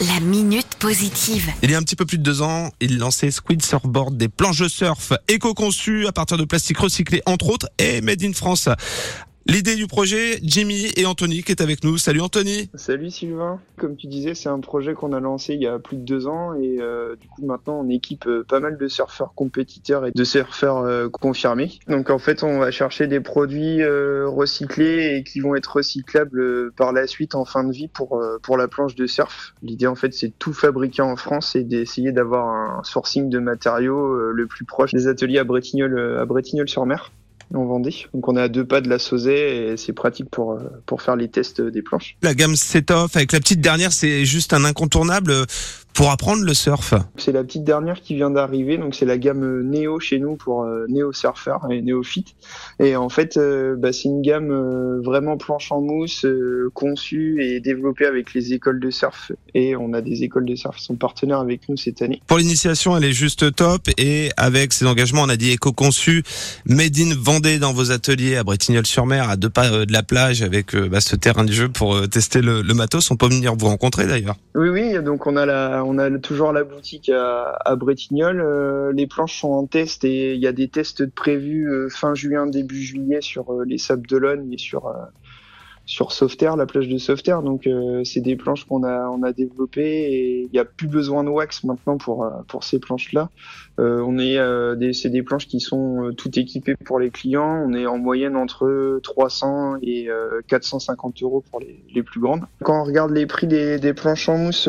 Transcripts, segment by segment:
La minute positive. Il y a un petit peu plus de deux ans, il lançait Squid Surfboard, des planches de surf éco-conçues à partir de plastique recyclé entre autres et made in France. L'idée du projet, Jimmy et Anthony qui est avec nous. Salut Anthony. Salut Sylvain. Comme tu disais, c'est un projet qu'on a lancé il y a plus de deux ans et euh, du coup maintenant on équipe euh, pas mal de surfeurs compétiteurs et de surfeurs euh, confirmés. Donc en fait on va chercher des produits recyclés et qui vont être recyclables par la suite en fin de vie pour pour la planche de surf. L'idée en fait c'est de tout fabriquer en France et d'essayer d'avoir un sourcing de matériaux le plus proche des ateliers à Bretignolles à Bretignolles-sur-Mer en Vendée. Donc on est à deux pas de la Sauzet et c'est pratique pour euh, pour faire les tests des planches. La gamme Set-Off avec la petite dernière, c'est juste un incontournable pour apprendre le surf. C'est la petite dernière qui vient d'arriver, donc c'est la gamme Neo chez nous pour euh, Neo Surfer et Néophyte. Et en fait, euh, bah, c'est une gamme vraiment planche en mousse, conçue et développée avec les écoles de surf. Et on a des écoles de surf qui sont partenaires avec nous cette année. Pour l'initiation, elle est juste top et avec ses engagements, on a dit éco-conçu, made in Vendée dans vos ateliers à Bretignolles-sur-Mer, à deux pas euh, de la plage, avec euh, bah, ce terrain de jeu pour euh, tester le, matos. On peut venir vous rencontrer d'ailleurs. Oui, oui. Donc on a la, on a toujours la boutique à, à Bretignolles. les planches sont en test et il y a des tests prévus fin juin, début juillet sur les Sables d'Olonne et sur sur Sauveterre, la plage de Sauveterre. Donc c'est des planches qu'on a on a développées et il n'y a plus besoin de wax maintenant pour pour ces planches là. Euh, on est euh, des, c'est des planches qui sont euh, toutes équipées pour les clients. On est en moyenne entre 300 et 450 euros pour les, les, plus grandes. Quand on regarde les prix des, des planches en mousse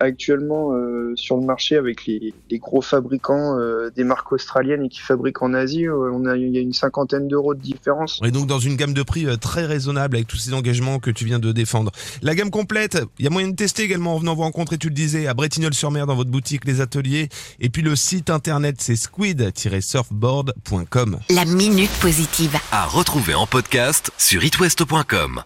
actuellement sur le marché avec les, les gros fabricants des marques australiennes et qui fabriquent en Asie, on a il y a une cinquantaine d'euros de différence. Et donc dans une gamme de prix très raisonnable avec tous ces engagements que tu viens de défendre. La gamme complète, il y a moyen de tester également en venant vous rencontrer, tu le disais, à Bretignolles-sur-Mer dans votre boutique, les ateliers, et puis le site internet c'est squid-surfboard.com. La minute positive. À retrouver en podcast sur itwest.com.